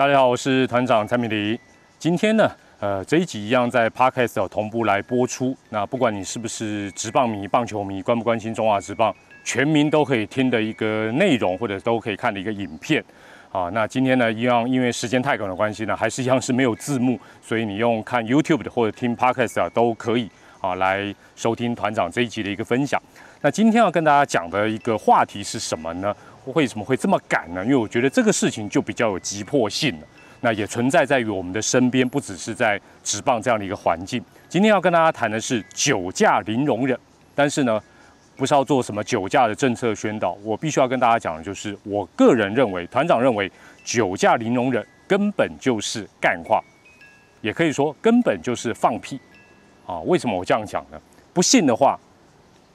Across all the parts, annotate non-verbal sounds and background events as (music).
大家好，我是团长蔡明黎。今天呢，呃，这一集一样在 Podcast 同步来播出。那不管你是不是职棒迷、棒球迷，关不关心中华职棒，全民都可以听的一个内容，或者都可以看的一个影片。啊，那今天呢，一样因为时间太赶的关系呢，还是一样是没有字幕，所以你用看 YouTube 的或者听 Podcast 啊都可以啊来收听团长这一集的一个分享。那今天要跟大家讲的一个话题是什么呢？为什么会这么赶呢？因为我觉得这个事情就比较有急迫性了。那也存在在于我们的身边，不只是在职棒这样的一个环境。今天要跟大家谈的是酒驾零容忍，但是呢。不是要做什么酒驾的政策宣导，我必须要跟大家讲的就是，我个人认为，团长认为，酒驾零容忍根本就是干话，也可以说根本就是放屁啊！为什么我这样讲呢？不信的话，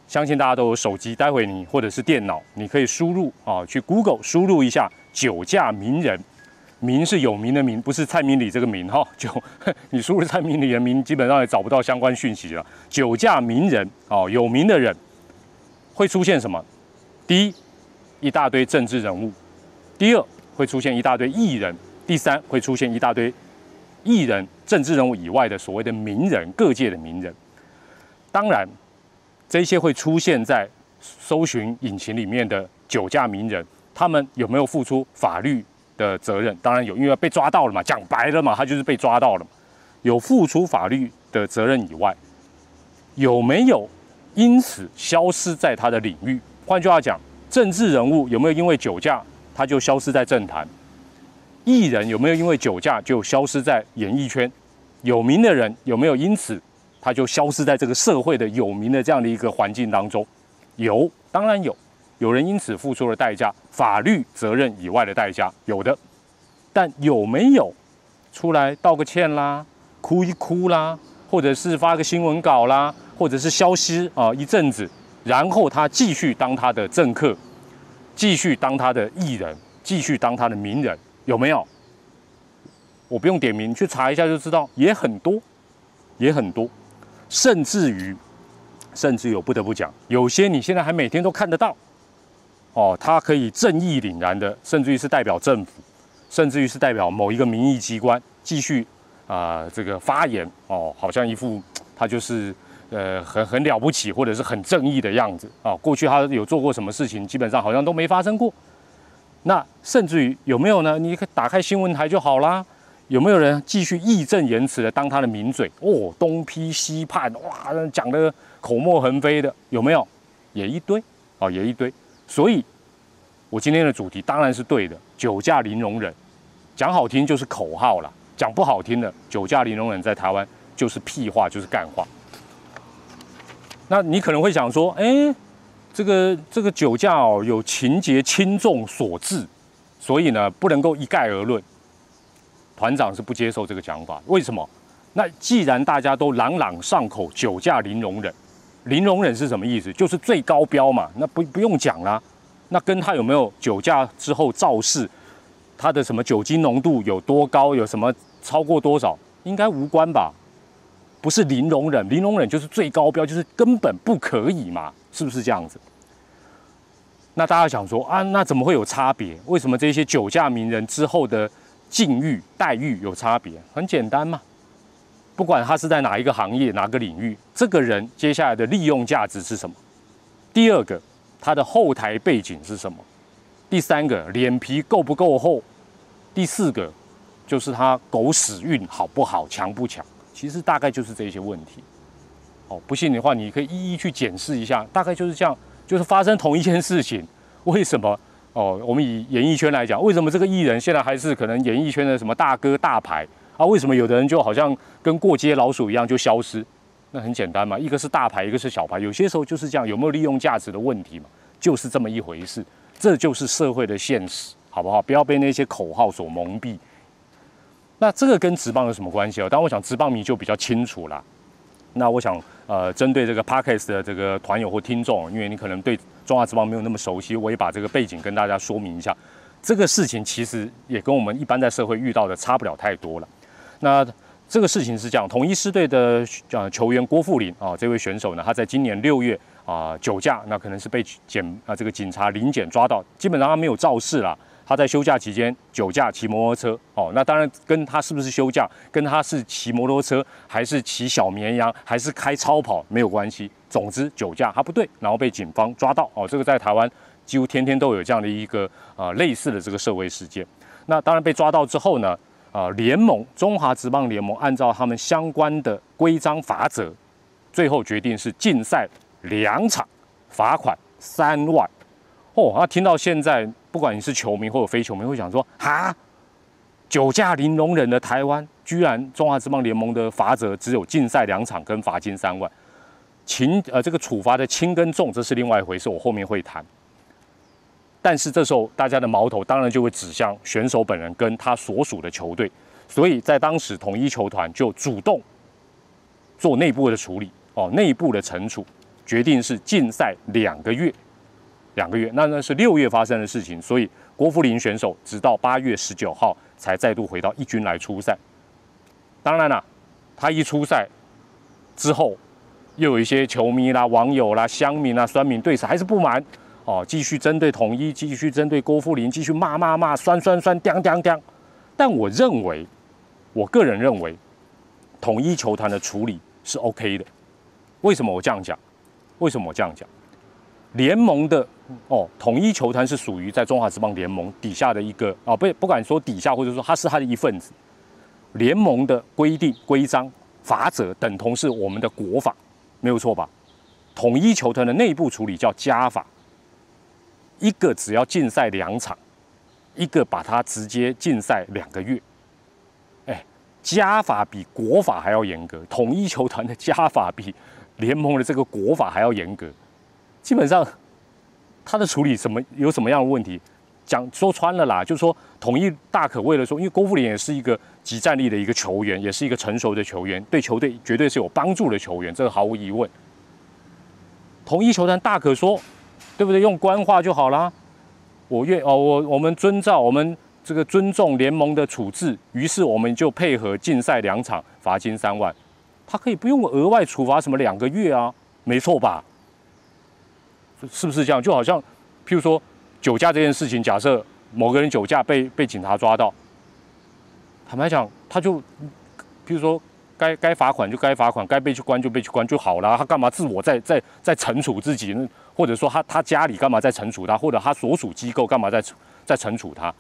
相信大家都有手机，待会你或者是电脑，你可以输入啊，去 Google 输入一下酒驾名人，名是有名的名，不是蔡明礼这个名哈，就你输入蔡明礼的名，基本上也找不到相关讯息了。酒驾名人哦，有名的人。会出现什么？第一，一大堆政治人物；第二，会出现一大堆艺人；第三，会出现一大堆艺人、政治人物以外的所谓的名人，各界的名人。当然，这些会出现在搜寻引擎里面的酒驾名人，他们有没有付出法律的责任？当然有，因为被抓到了嘛。讲白了嘛，他就是被抓到了嘛。有付出法律的责任以外，有没有？因此消失在他的领域。换句话讲，政治人物有没有因为酒驾他就消失在政坛？艺人有没有因为酒驾就消失在演艺圈？有名的人有没有因此他就消失在这个社会的有名的这样的一个环境当中？有，当然有。有人因此付出了代价，法律责任以外的代价有的。但有没有出来道个歉啦，哭一哭啦，或者是发个新闻稿啦？或者是消失啊一阵子，然后他继续当他的政客，继续当他的艺人，继续当他的名人，有没有？我不用点名，去查一下就知道，也很多，也很多，甚至于，甚至有不得不讲，有些你现在还每天都看得到，哦，他可以正义凛然的，甚至于是代表政府，甚至于是代表某一个民意机关继续啊这个发言，哦，好像一副他就是。呃，很很了不起，或者是很正义的样子啊。过去他有做过什么事情，基本上好像都没发生过。那甚至于有没有呢？你打开新闻台就好啦。有没有人继续义正言辞的当他的名嘴？哦，东批西判，哇，讲的口沫横飞的，有没有？也一堆啊，也一堆。所以，我今天的主题当然是对的，酒驾零容忍。讲好听就是口号啦，讲不好听的，酒驾零容忍在台湾就是屁话，就是干话。那你可能会想说，哎，这个这个酒驾哦，有情节轻重所致，所以呢，不能够一概而论。团长是不接受这个讲法，为什么？那既然大家都朗朗上口，酒驾零容忍，零容忍是什么意思？就是最高标嘛，那不不用讲啦。那跟他有没有酒驾之后肇事，他的什么酒精浓度有多高，有什么超过多少，应该无关吧？不是零容忍，零容忍就是最高标，就是根本不可以嘛，是不是这样子？那大家想说啊，那怎么会有差别？为什么这些酒驾名人之后的境遇待遇有差别？很简单嘛，不管他是在哪一个行业、哪个领域，这个人接下来的利用价值是什么？第二个，他的后台背景是什么？第三个，脸皮够不够厚？第四个，就是他狗屎运好不好、强不强？其实大概就是这些问题，哦，不信的话，你可以一一去检视一下。大概就是这样，就是发生同一件事情，为什么？哦，我们以演艺圈来讲，为什么这个艺人现在还是可能演艺圈的什么大哥大牌啊？为什么有的人就好像跟过街老鼠一样就消失？那很简单嘛，一个是大牌，一个是小牌，有些时候就是这样，有没有利用价值的问题嘛？就是这么一回事，这就是社会的现实，好不好？不要被那些口号所蒙蔽。那这个跟职棒有什么关系哦？当然，我想职棒迷就比较清楚啦。那我想，呃，针对这个 Parkes 的这个团友或听众，因为你可能对中华职棒没有那么熟悉，我也把这个背景跟大家说明一下。这个事情其实也跟我们一般在社会遇到的差不了太多了。那这个事情是这样：统一狮队的呃球员郭富林啊，这位选手呢，他在今年六月啊酒驾，那可能是被检啊这个警察临检抓到，基本上他没有肇事啦。他在休假期间酒驾骑摩托车，哦，那当然跟他是不是休假，跟他是骑摩托车还是骑小绵羊，还是开超跑没有关系。总之酒驾他不对，然后被警方抓到，哦，这个在台湾几乎天天都有这样的一个啊类似的这个社会事件。那当然被抓到之后呢，啊，联盟中华职棒联盟按照他们相关的规章法则，最后决定是禁赛两场，罚款三万。哦，那听到现在。不管你是球迷或者非球迷，会想说：哈，酒驾零容忍的台湾，居然中华职棒联盟的罚则只有禁赛两场跟罚金三万，轻呃这个处罚的轻跟重，这是另外一回事，我后面会谈。但是这时候大家的矛头当然就会指向选手本人跟他所属的球队，所以在当时统一球团就主动做内部的处理哦，内部的惩处，决定是禁赛两个月。两个月，那那是六月发生的事情，所以郭富林选手直到八月十九号才再度回到一军来出赛。当然了，他一出赛之后，又有一些球迷啦、网友啦、乡民啦、酸民对此还是不满哦，继续针对统一，继续针对郭富林，继续骂骂骂、酸酸酸、刁刁刁。但我认为，我个人认为，统一球团的处理是 OK 的。为什么我这样讲？为什么我这样讲？联盟的哦，统一球团是属于在中华职棒联盟底下的一个啊，不不敢说底下，或者说他是他的一份子。联盟的规定、规章、法则等同是我们的国法，没有错吧？统一球团的内部处理叫加法，一个只要禁赛两场，一个把它直接禁赛两个月。哎，加法比国法还要严格，统一球团的加法比联盟的这个国法还要严格。基本上，他的处理什么有什么样的问题？讲说穿了啦，就是说统一大可为了说，因为郭富林也是一个极战力的一个球员，也是一个成熟的球员，对球队绝对是有帮助的球员，这个毫无疑问。统一球团大可说，对不对？用官话就好啦。我愿哦，我我们遵照我们这个尊重联盟的处置，于是我们就配合禁赛两场，罚金三万。他可以不用额外处罚什么两个月啊，没错吧？是不是这样？就好像，譬如说酒驾这件事情，假设某个人酒驾被被警察抓到，坦白讲，他就，譬如说该该罚款就该罚款，该被去关就被去关就好了。他干嘛自我在在在惩处自己？或者说他他家里干嘛在惩处他？或者他所属机构干嘛在在惩处他？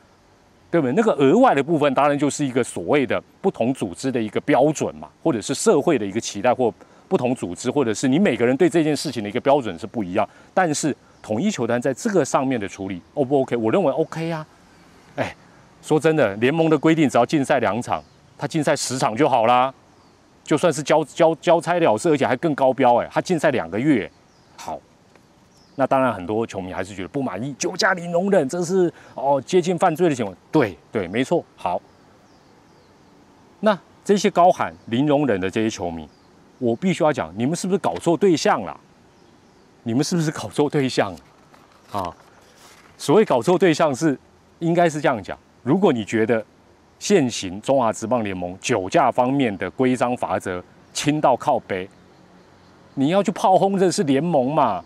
对不对？那个额外的部分，当然就是一个所谓的不同组织的一个标准嘛，或者是社会的一个期待或。不同组织，或者是你每个人对这件事情的一个标准是不一样，但是统一球团在这个上面的处理，O 不 OK？我认为 OK 呀。哎，说真的，联盟的规定只要禁赛两场，他禁赛十场就好啦，就算是交交交差了事，而且还更高标哎，他禁赛两个月，好。那当然很多球迷还是觉得不满意，酒驾零容忍，这是哦接近犯罪的行为。对对，没错。好，那这些高喊零容忍的这些球迷。我必须要讲，你们是不是搞错对象了？你们是不是搞错对象？啊，所谓搞错对象是，应该是这样讲。如果你觉得现行中华职棒联盟酒驾方面的规章法则轻到靠背，你要去炮轰这是联盟嘛，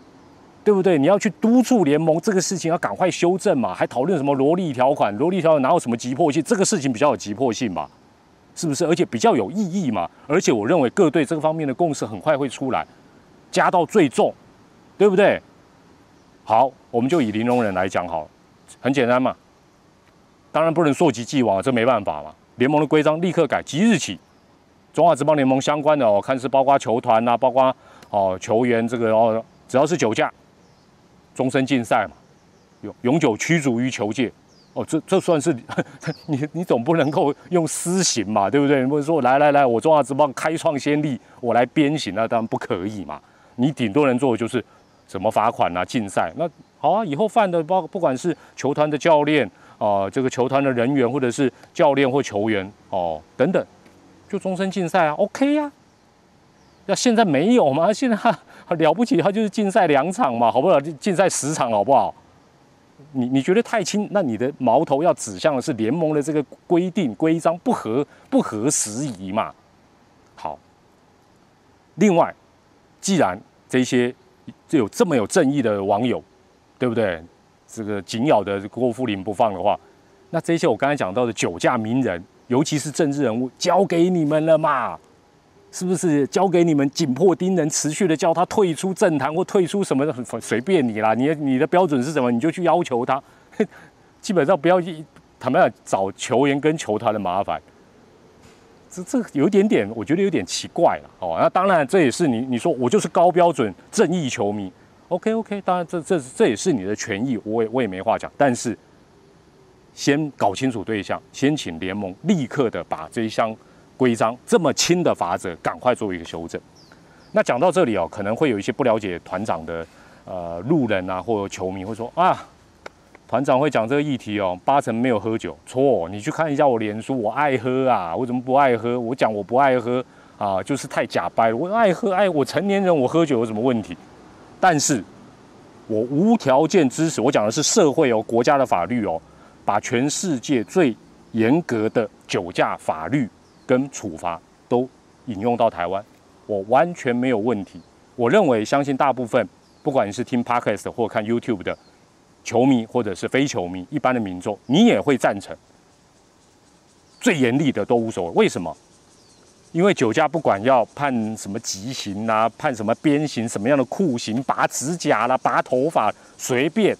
对不对？你要去督促联盟这个事情要赶快修正嘛，还讨论什么萝莉条款？萝莉条款哪有什么急迫性？这个事情比较有急迫性嘛。是不是？而且比较有意义嘛？而且我认为各队这个方面的共识很快会出来，加到最重，对不对？好，我们就以零容忍来讲好，很简单嘛。当然不能溯及既往，这没办法嘛。联盟的规章立刻改，即日起，中华职棒联盟相关的哦，看是包括球团呐，包括哦球员这个哦，只要是酒驾，终身禁赛嘛，永永久驱逐于球界。哦，这这算是 (laughs) 你你总不能够用私刑嘛，对不对？或者说来来来，我中华之邦开创先例，我来鞭刑，那当然不可以嘛。你顶多能做的就是什么罚款啊、禁赛。那好啊，以后犯的包不管是球团的教练啊，这个球团的人员，或者是教练或球员哦等等，就终身禁赛啊，OK 呀。那现在没有吗？现在 (laughs) 了不起，他就是禁赛两场嘛，好不好？禁赛十场，好不好？你你觉得太轻？那你的矛头要指向的是联盟的这个规定规章不合不合时宜嘛？好，另外，既然这些有这么有正义的网友，对不对？这个紧咬的郭富林不放的话，那这些我刚才讲到的酒驾名人，尤其是政治人物，交给你们了嘛？是不是交给你们紧迫盯人，持续的叫他退出政坛或退出什么的，很随便你啦。你你的标准是什么，你就去要求他。(laughs) 基本上不要去坦白讲找球员跟球团的麻烦。这这有点点，我觉得有点奇怪了。哦，那当然这也是你你说我就是高标准正义球迷。OK OK，当然这这这也是你的权益，我也我也没话讲。但是先搞清楚对象，先请联盟立刻的把这一项。规章这么轻的法则，赶快做一个修正。那讲到这里哦，可能会有一些不了解团长的呃路人啊，或者球迷会说啊，团长会讲这个议题哦，八成没有喝酒。错，你去看一下我脸书，我爱喝啊，我怎么不爱喝？我讲我不爱喝啊，就是太假掰了。我爱喝，爱我成年人我喝酒有什么问题？但是我无条件支持，我讲的是社会哦，国家的法律哦，把全世界最严格的酒驾法律。跟处罚都引用到台湾，我完全没有问题。我认为，相信大部分不管你是听 podcast 或看 YouTube 的球迷，或者是非球迷，一般的民众，你也会赞成最严厉的都无所谓。为什么？因为酒驾不管要判什么极刑啊，判什么鞭刑，什么样的酷刑，拔指甲啦，拔头发，随便，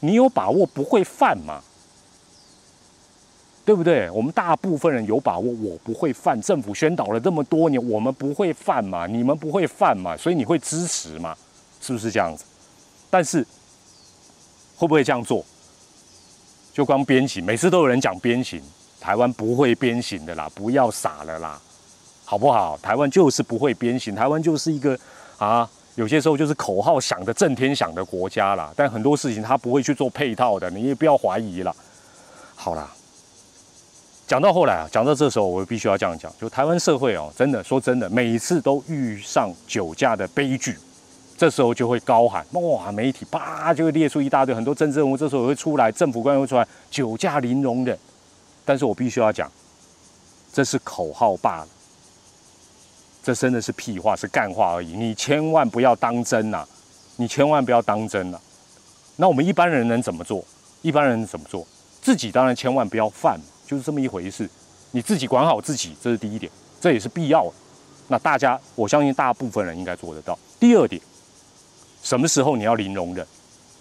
你有把握不会犯吗？对不对？我们大部分人有把握，我不会犯。政府宣导了这么多年，我们不会犯嘛？你们不会犯嘛？所以你会支持嘛？是不是这样子？但是会不会这样做？就光鞭刑，每次都有人讲鞭刑，台湾不会鞭刑的啦，不要傻了啦，好不好？台湾就是不会鞭刑，台湾就是一个啊，有些时候就是口号响的震天响的国家啦。但很多事情他不会去做配套的，你也不要怀疑了。好啦。讲到后来啊，讲到这时候，我必须要这样讲，就台湾社会哦，真的说真的，每一次都遇上酒驾的悲剧，这时候就会高喊哇，媒体啪就会列出一大堆很多政治人物，这时候会出来，政府官员会出来，酒驾零容忍。但是我必须要讲，这是口号罢了，这真的是屁话，是干话而已。你千万不要当真呐，你千万不要当真了。那我们一般人能怎么做？一般人怎么做？自己当然千万不要犯。就是这么一回事，你自己管好自己，这是第一点，这也是必要的。那大家，我相信大部分人应该做得到。第二点，什么时候你要零容忍？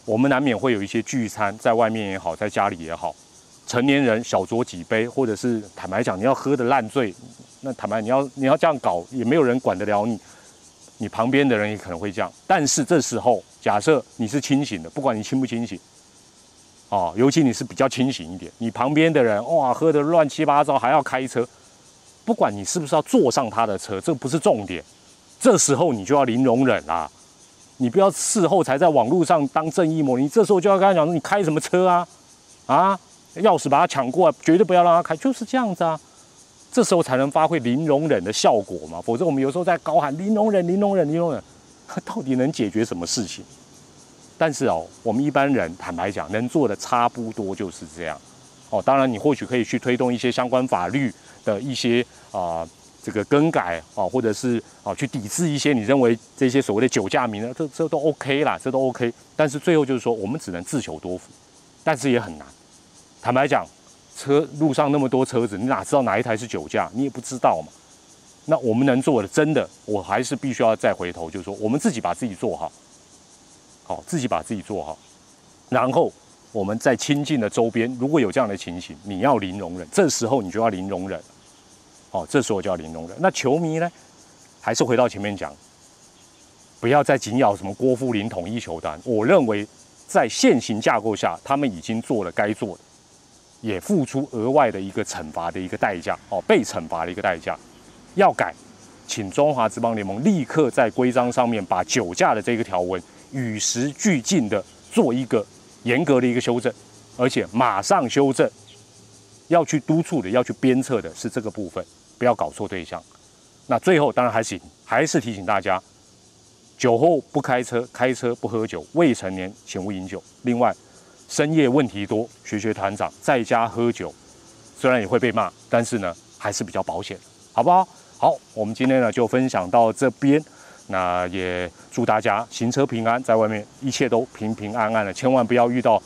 我们难免会有一些聚餐，在外面也好，在家里也好，成年人小酌几杯，或者是坦白讲，你要喝的烂醉，那坦白你要你要这样搞，也没有人管得了你，你旁边的人也可能会这样。但是这时候，假设你是清醒的，不管你清不清醒。哦，尤其你是比较清醒一点，你旁边的人哇喝得乱七八糟，还要开车，不管你是不是要坐上他的车，这不是重点，这时候你就要零容忍啦，你不要事后才在网络上当正义魔，你这时候就要跟他讲说你开什么车啊，啊，钥匙把他抢过来，绝对不要让他开，就是这样子啊，这时候才能发挥零容忍的效果嘛，否则我们有时候在高喊零容忍、零容忍、零容忍，(laughs) 到底能解决什么事情？但是哦，我们一般人坦白讲，能做的差不多就是这样。哦，当然你或许可以去推动一些相关法律的一些啊这个更改啊，或者是啊去抵制一些你认为这些所谓的酒驾名呢，这这都 OK 啦，这都 OK。但是最后就是说，我们只能自求多福，但是也很难。坦白讲，车路上那么多车子，你哪知道哪一台是酒驾？你也不知道嘛。那我们能做的，真的，我还是必须要再回头，就是说，我们自己把自己做好。好，自己把自己做好，然后我们在亲近的周边，如果有这样的情形，你要零容忍，这时候你就要零容忍。哦，这时候就要零容忍。那球迷呢？还是回到前面讲，不要再紧咬什么郭富林统一球单。我认为在现行架构下，他们已经做了该做的，也付出额外的一个惩罚的一个代价。哦，被惩罚的一个代价，要改，请中华职棒联盟立刻在规章上面把酒驾的这个条文。与时俱进的做一个严格的一个修正，而且马上修正，要去督促的、要去鞭策的是这个部分，不要搞错对象。那最后当然还是还是提醒大家，酒后不开车，开车不喝酒，未成年请勿饮酒。另外，深夜问题多，学学团长在家喝酒，虽然也会被骂，但是呢还是比较保险，好不好？好，我们今天呢就分享到这边。那也祝大家行车平安，在外面一切都平平安安的，千万不要遇到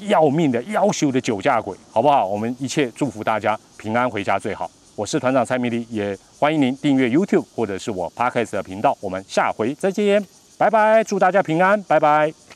要命的、要修的酒驾鬼，好不好？我们一切祝福大家平安回家最好。我是团长蔡明黎，也欢迎您订阅 YouTube 或者是我 Podcast 的频道。我们下回再见，拜拜！祝大家平安，拜拜。